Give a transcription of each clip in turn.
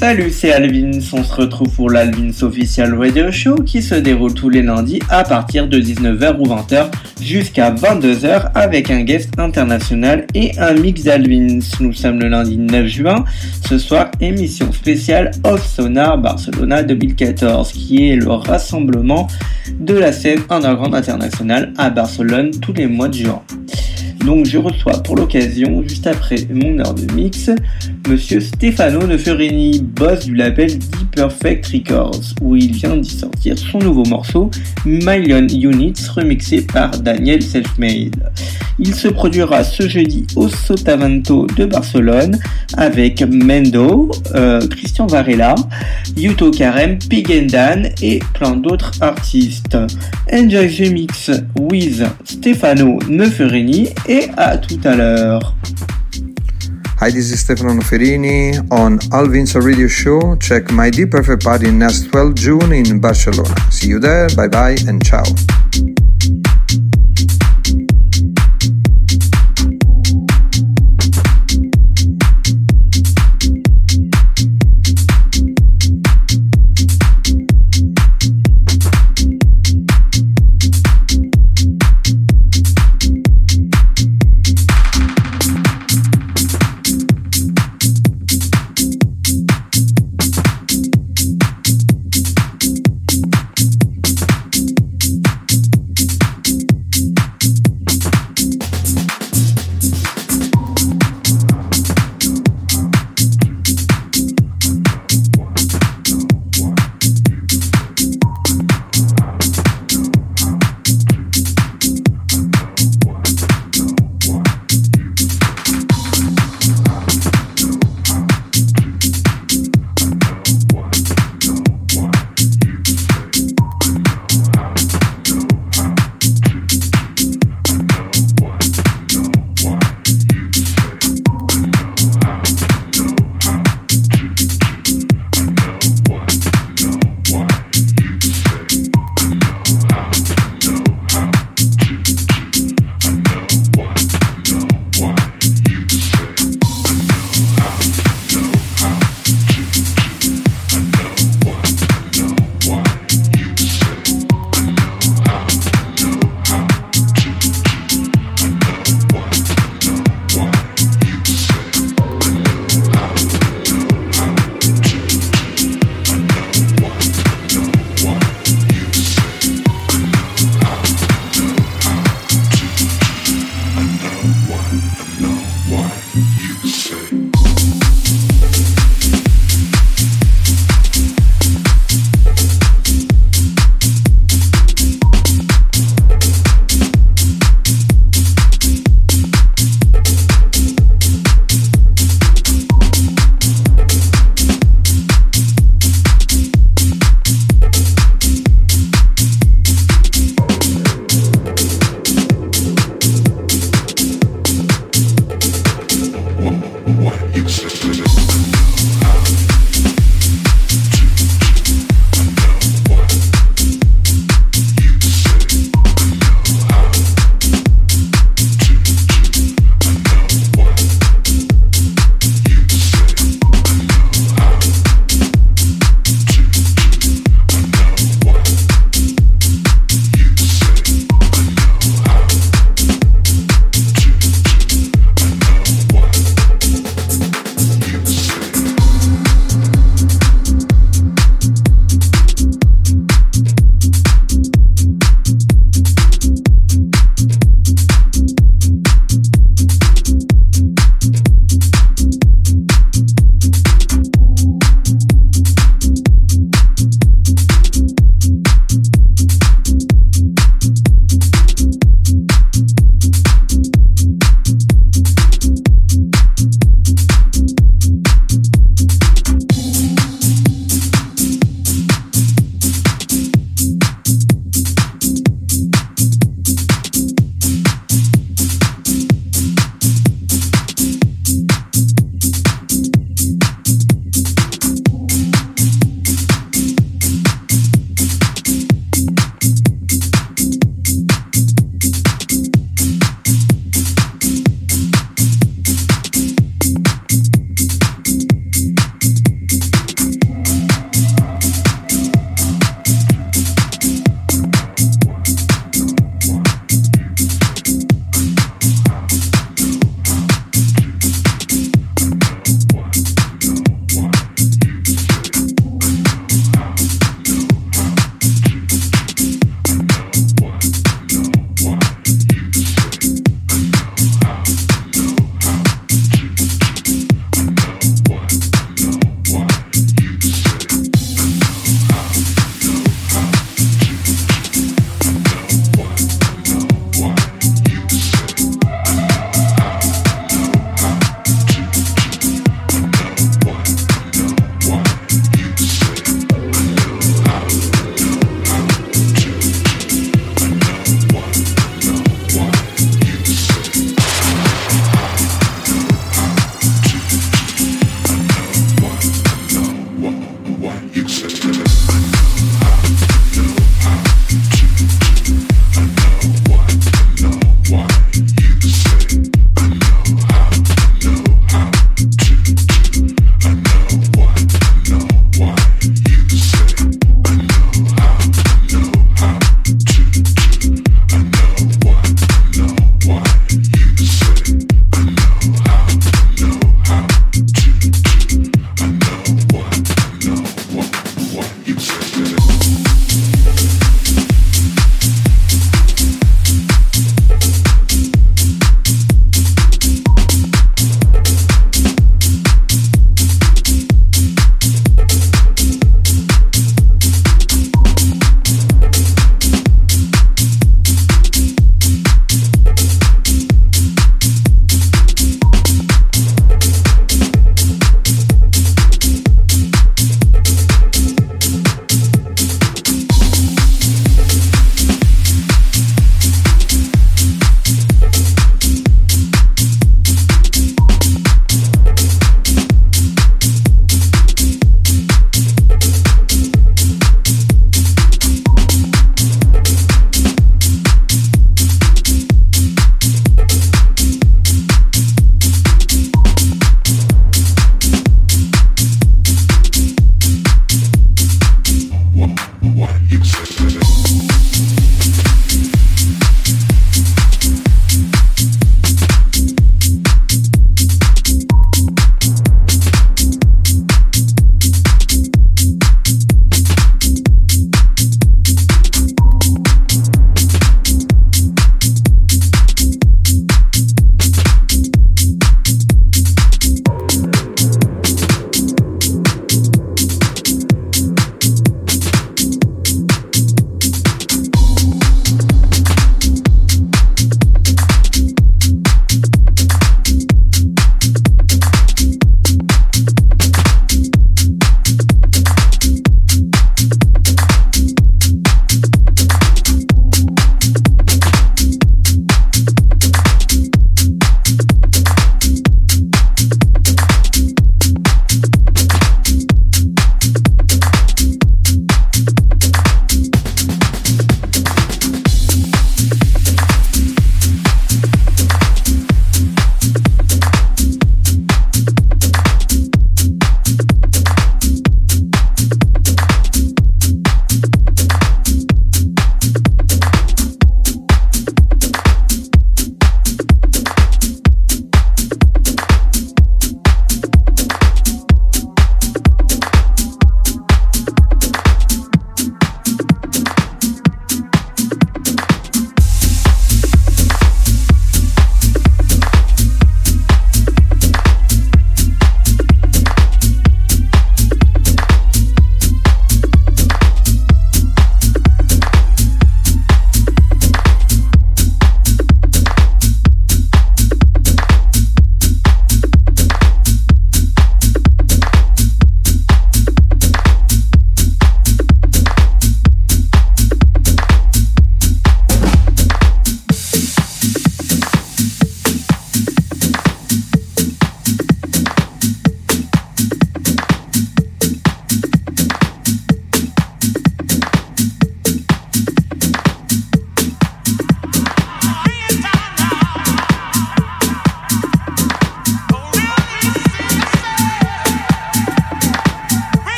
Salut, c'est Alvin. On se retrouve pour l'Alvin's Official Radio Show qui se déroule tous les lundis à partir de 19h ou 20h jusqu'à 22h avec un guest international et un mix d'Alvins. Nous sommes le lundi 9 juin. Ce soir, émission spéciale Off Sonar Barcelona 2014 qui est le rassemblement de la scène underground internationale à Barcelone tous les mois de juin. Donc je reçois pour l'occasion, juste après mon heure de mix, monsieur Stefano Neferini, boss du label Deep Perfect Records, où il vient d'y sortir son nouveau morceau, Million Units, remixé par Daniel Selfmade. Il se produira ce jeudi au Sotavento de Barcelone avec Mendo, euh, Christian Varela, Yuto Karem, Pigendan et plein d'autres artistes. Enjoy the mix with Stefano Neferini et à tout à l'heure. Hi, this is Stefano Noferini on Alvin's Radio Show. Check my Deep Perfect Party next 12 June in Barcelona. See you there, bye bye, and ciao.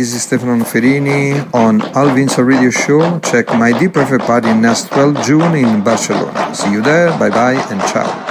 This is Stefano Noferini on Alvin's Radio Show. Check my Deep Perfect Party next 12 June in Barcelona. See you there. Bye bye and ciao.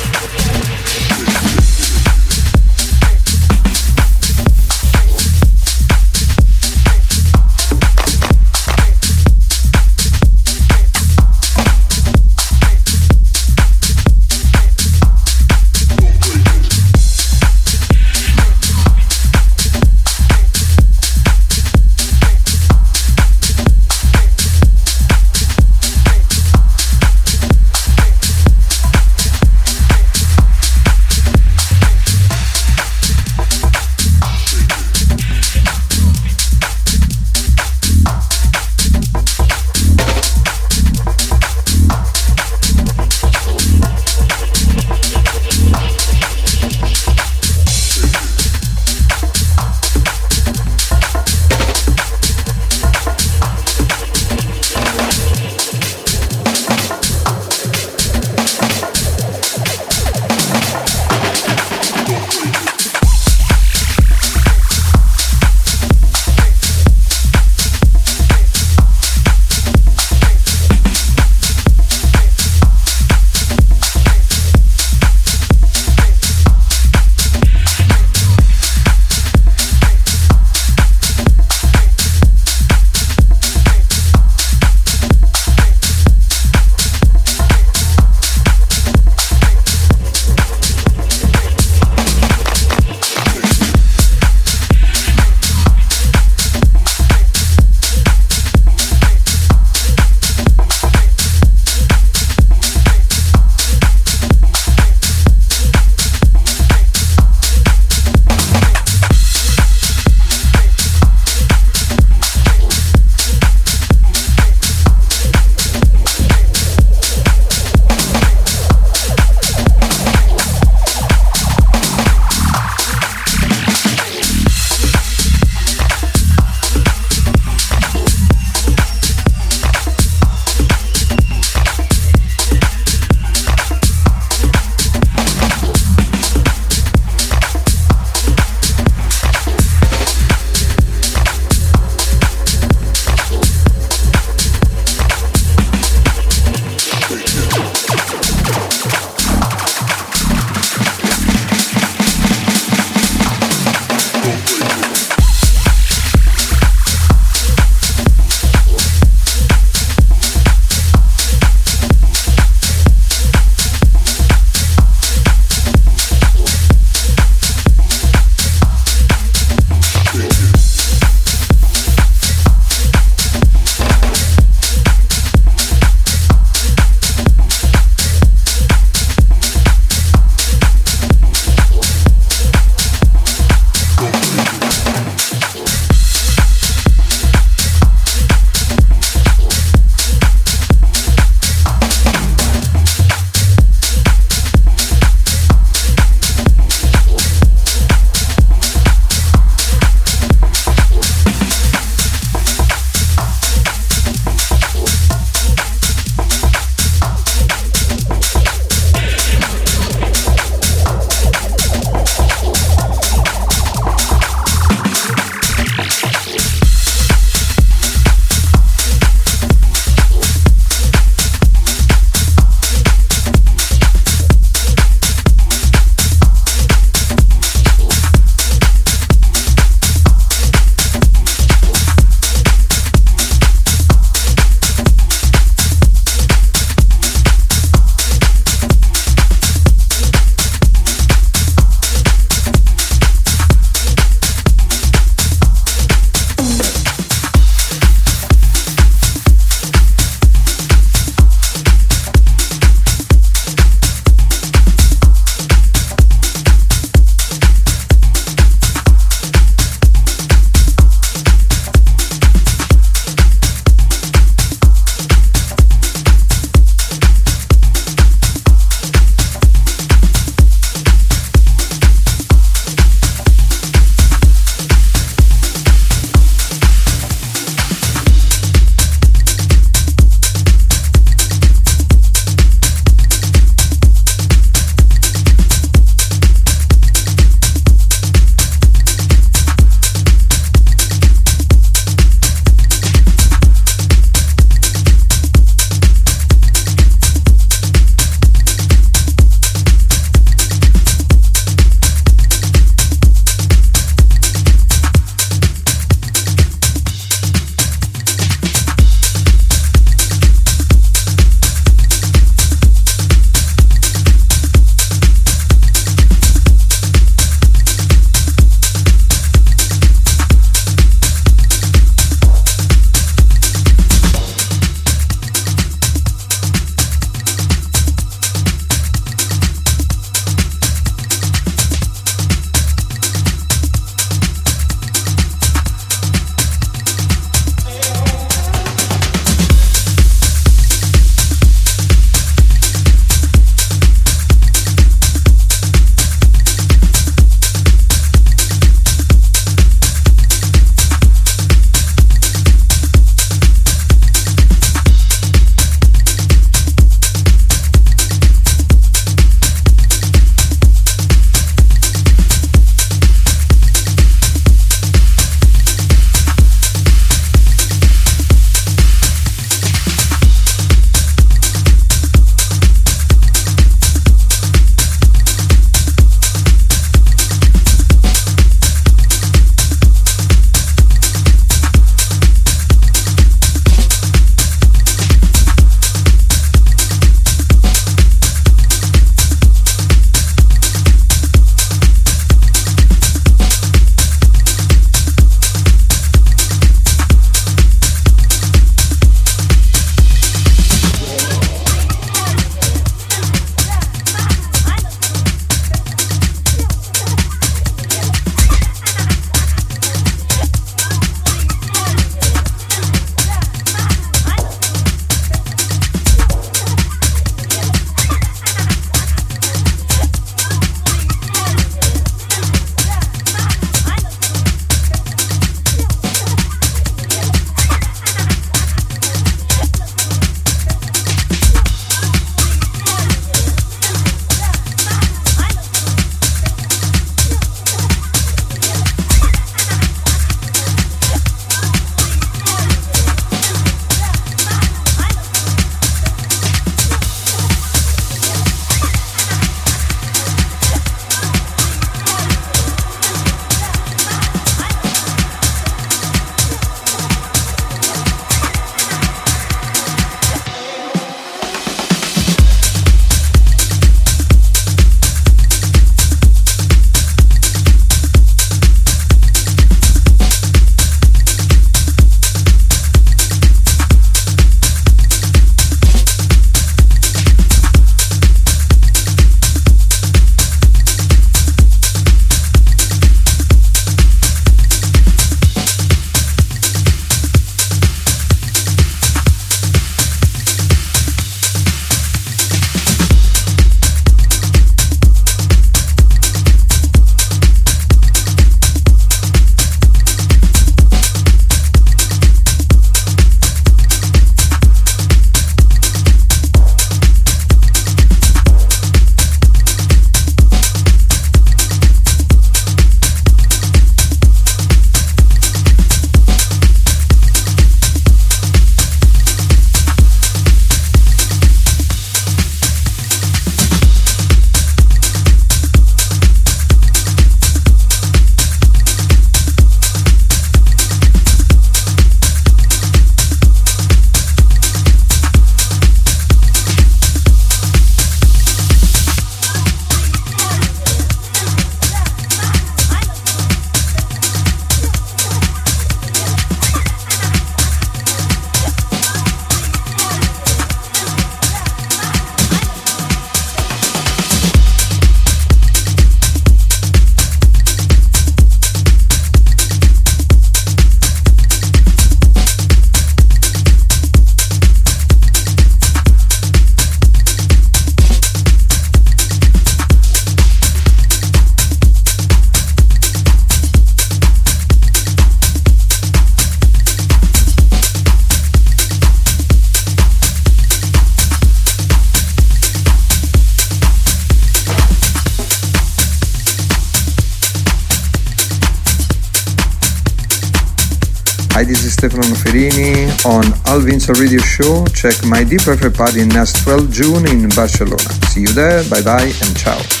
On Alvin's Radio Show. Check my Deep Perfect Party next 12 June in Barcelona. See you there, bye bye, and ciao.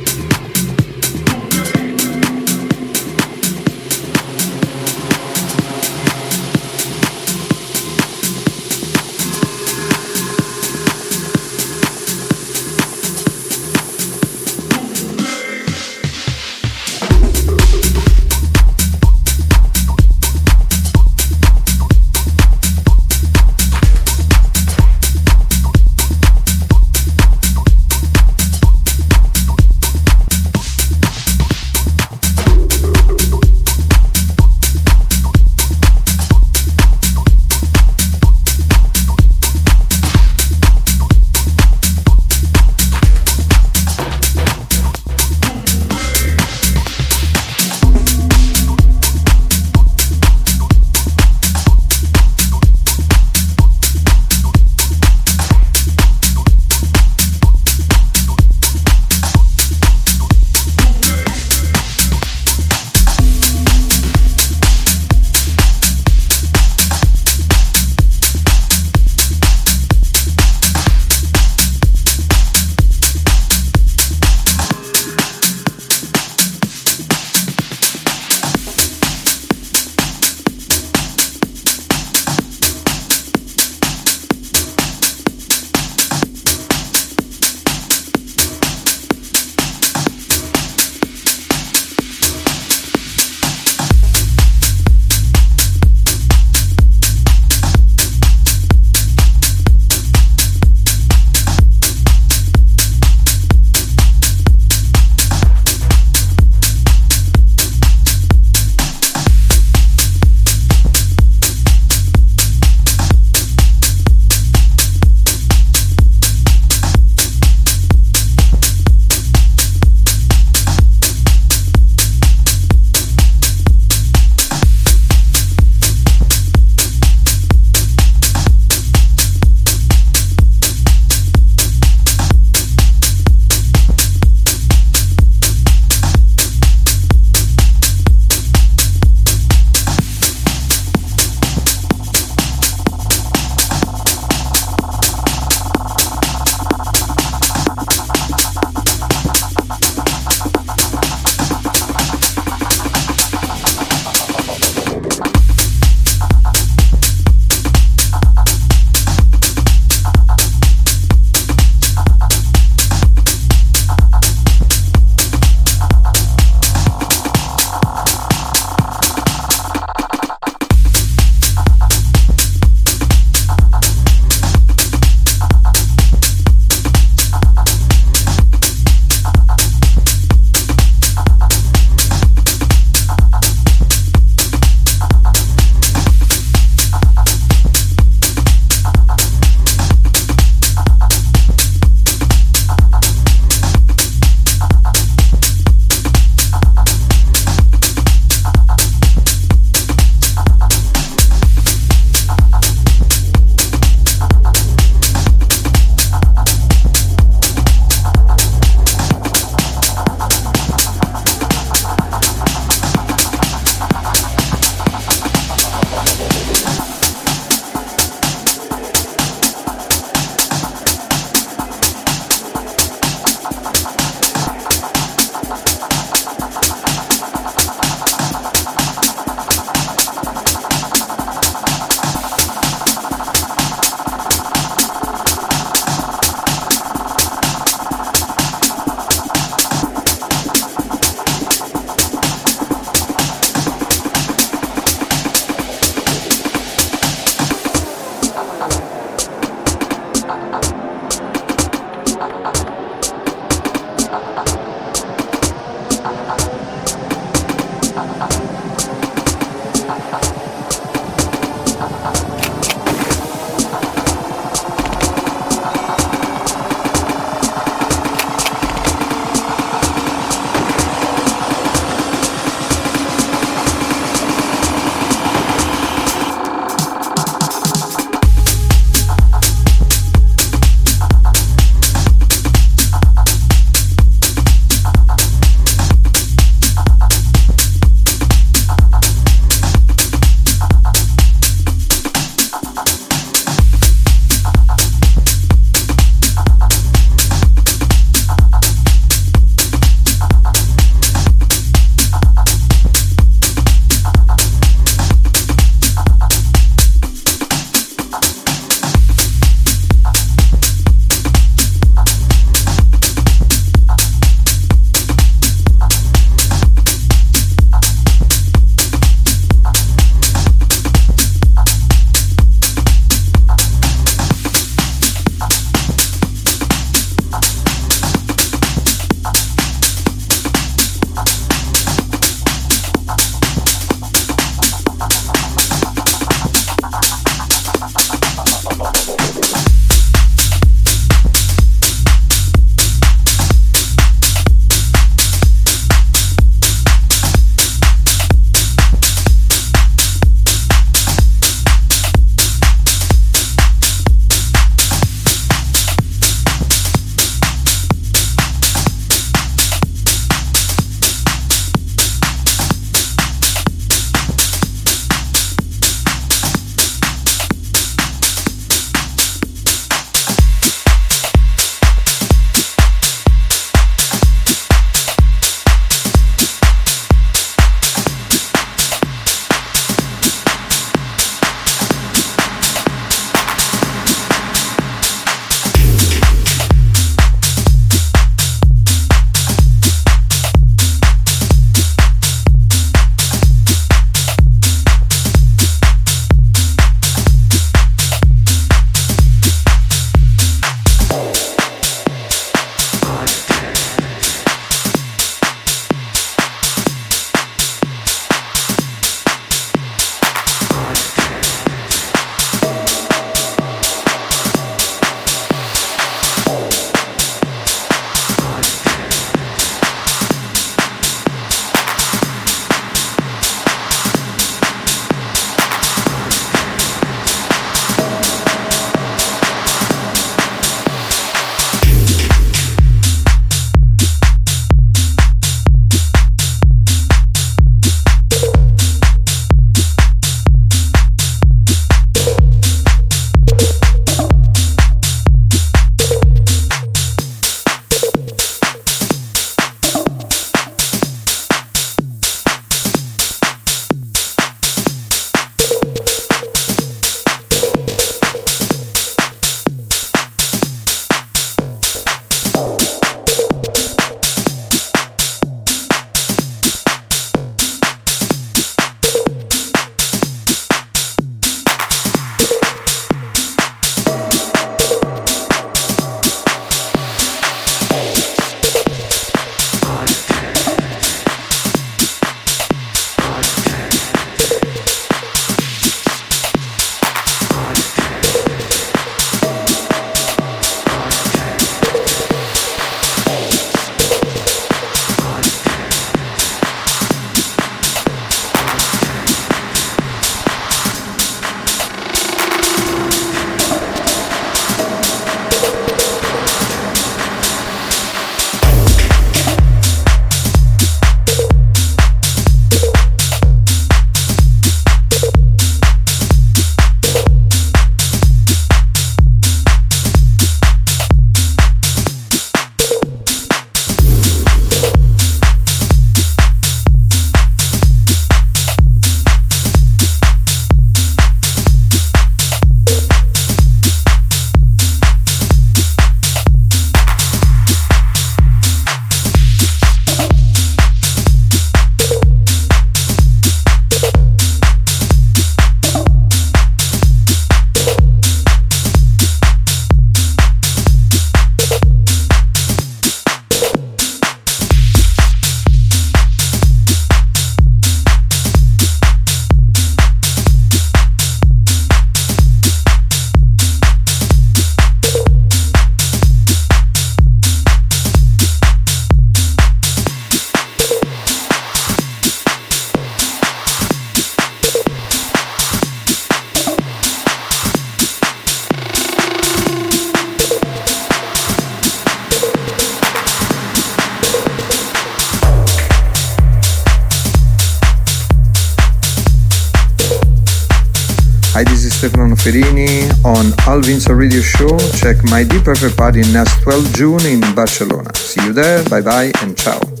Stefano Ferini on Alvin's Radio Show. Check my Deep Perfect Party next 12 June in Barcelona. See you there. Bye bye and ciao.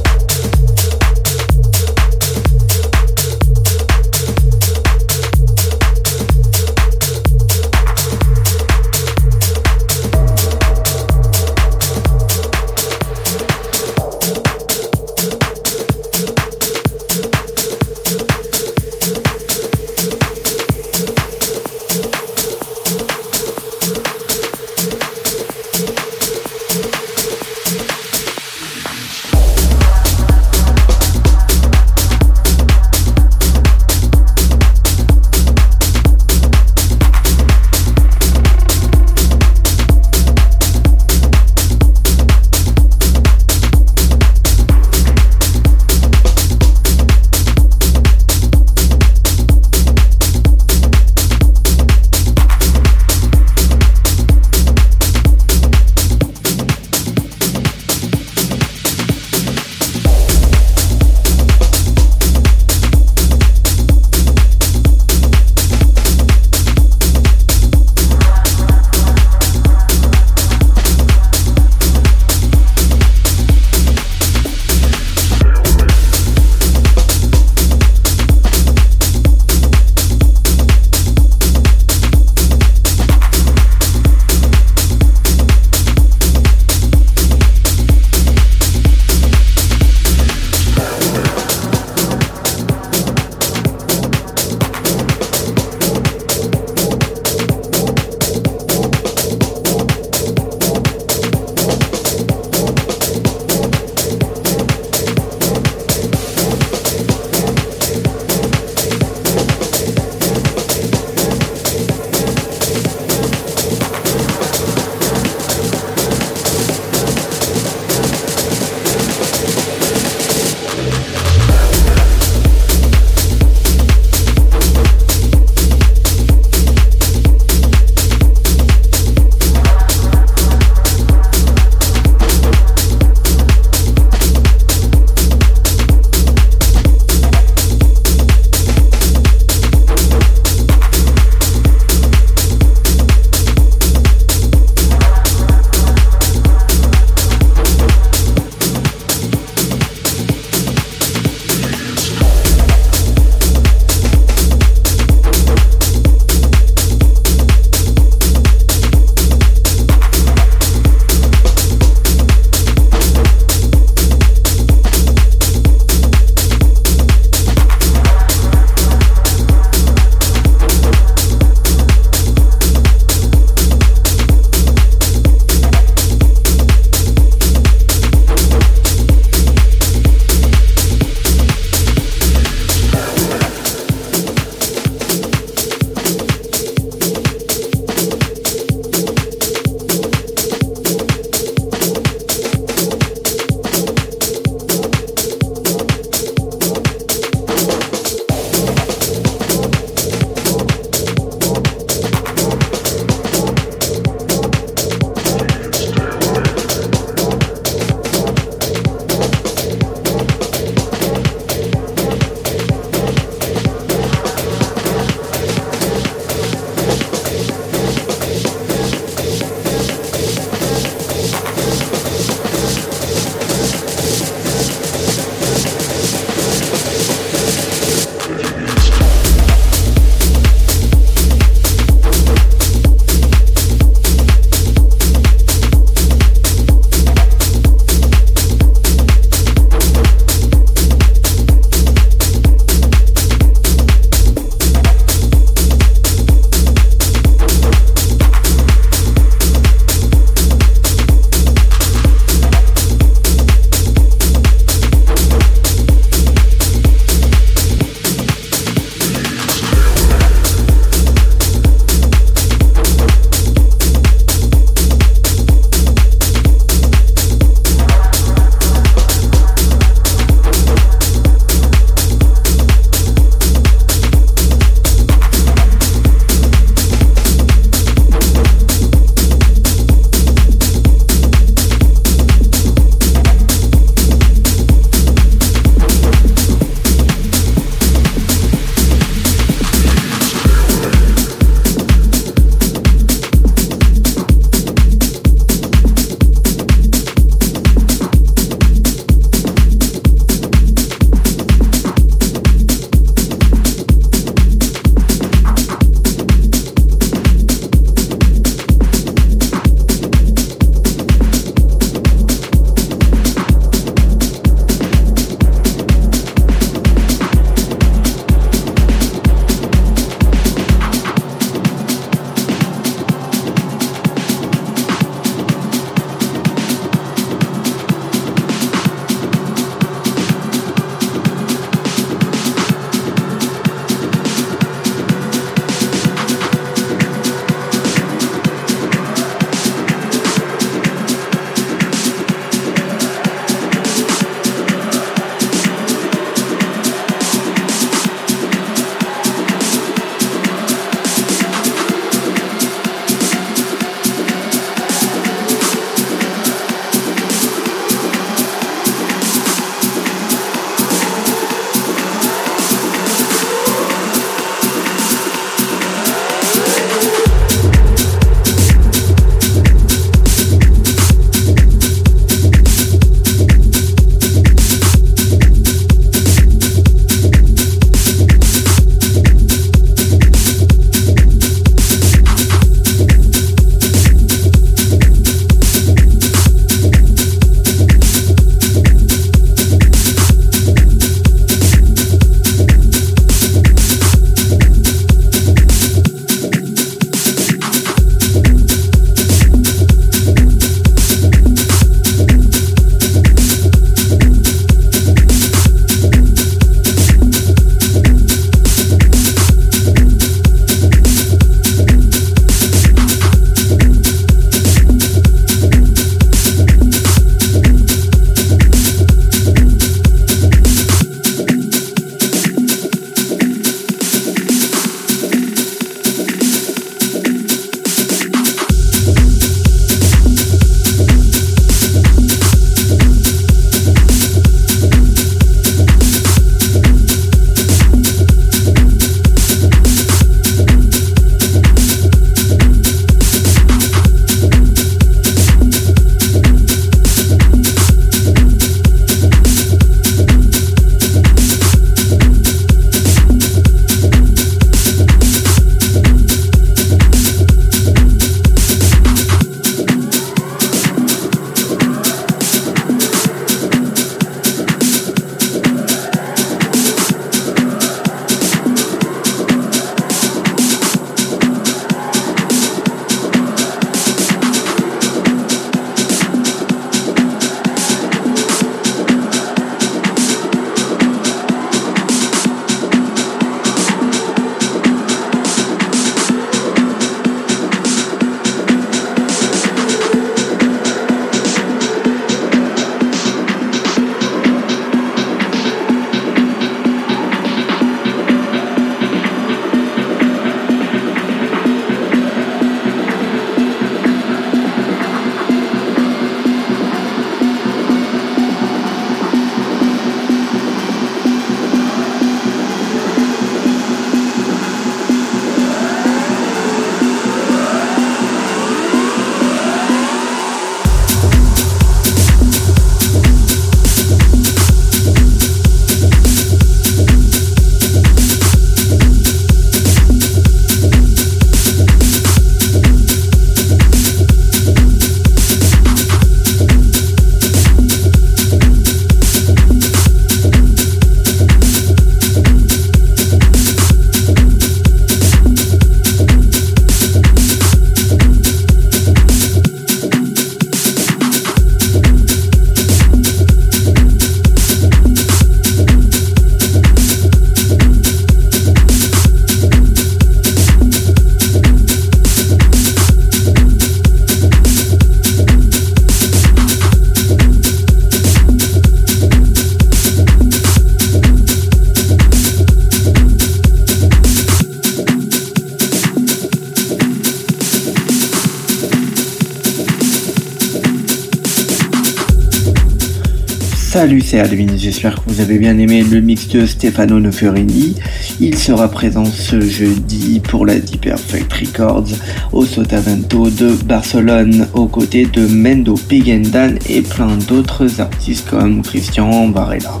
Salut, c'est Alvin, j'espère que vous avez bien aimé le mix de Stefano Noferini. Il sera présent ce jeudi pour la Deep Perfect Records au Sotavento de Barcelone aux côtés de Mendo Pigendan et plein d'autres artistes comme Christian Varela.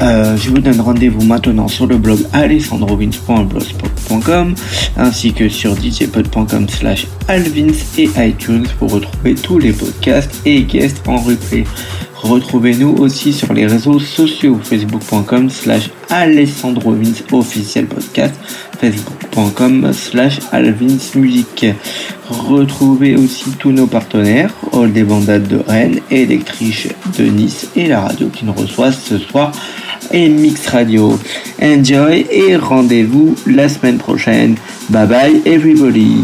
Euh, je vous donne rendez-vous maintenant sur le blog alessandrovins.blogspot.com ainsi que sur djpod.com slash alvins et iTunes pour retrouver tous les podcasts et guests en replay. Retrouvez-nous aussi sur les réseaux sociaux facebook.com slash alessandrovins officiel podcast facebook.com slash alvinsmusique. Retrouvez aussi tous nos partenaires, All des Bandades de Rennes, Electriche de Nice et la radio qui nous reçoit ce soir et Mix Radio. Enjoy et rendez-vous la semaine prochaine. Bye bye everybody.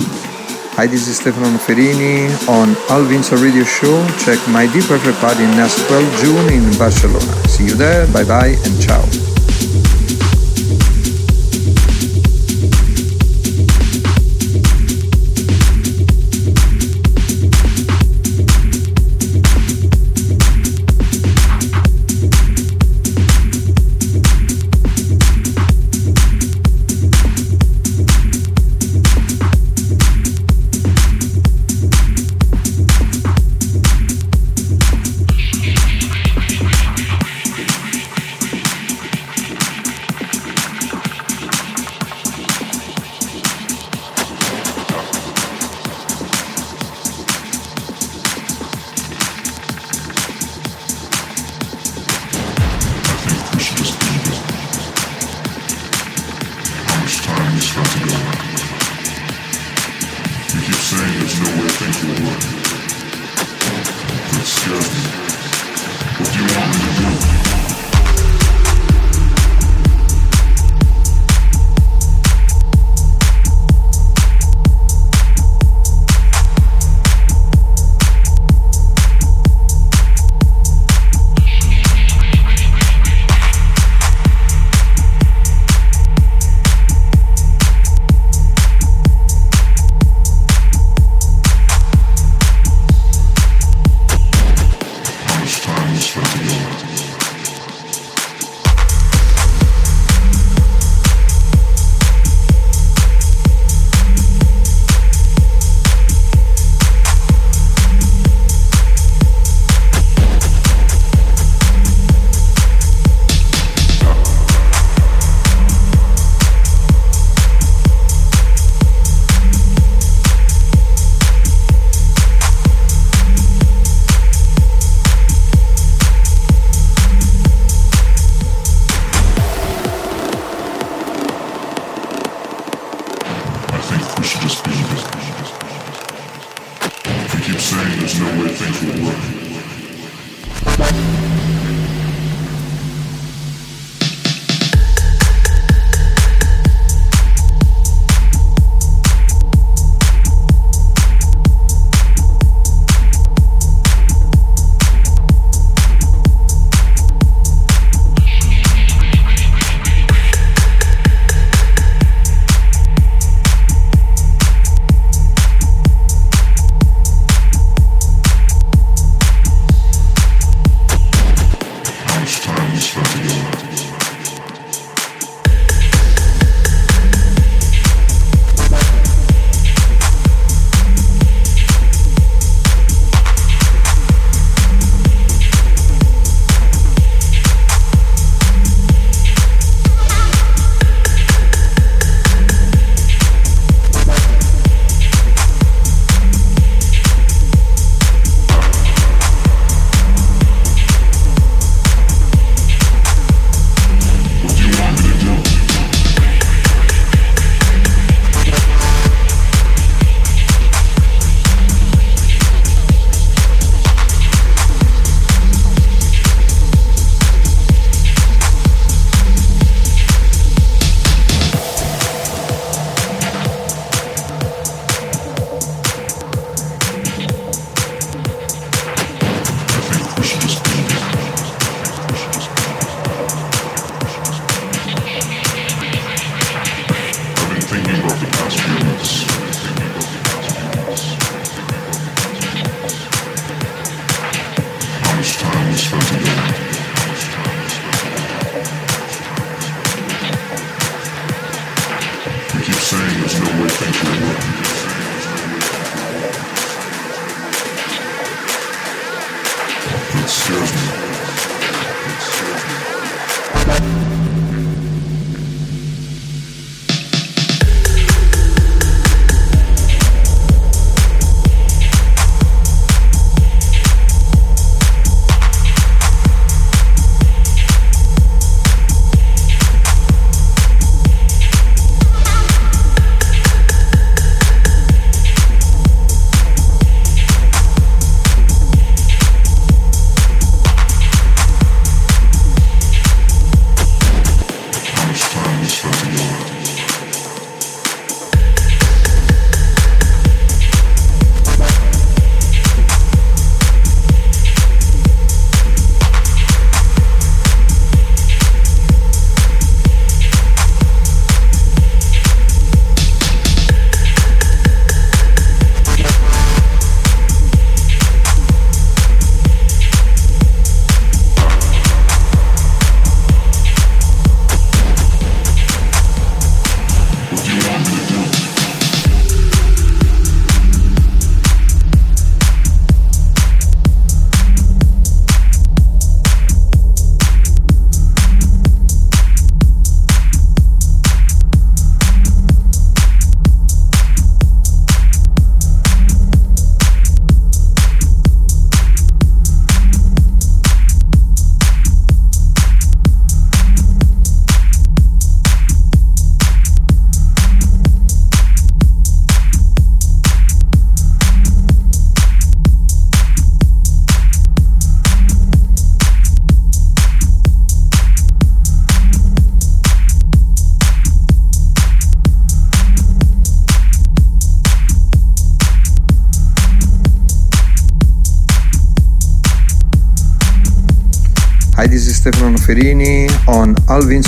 Hi, this is Stefano Ferini on Alvin's Radio Show. Check my Deep Perfect Party next 12 June in Barcelona. See you there. Bye bye and ciao.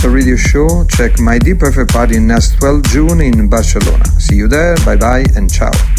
Alvin's Radio Show. Check my Deep Perfect Party next 12 June in Barcelona. See you there. Bye bye and ciao.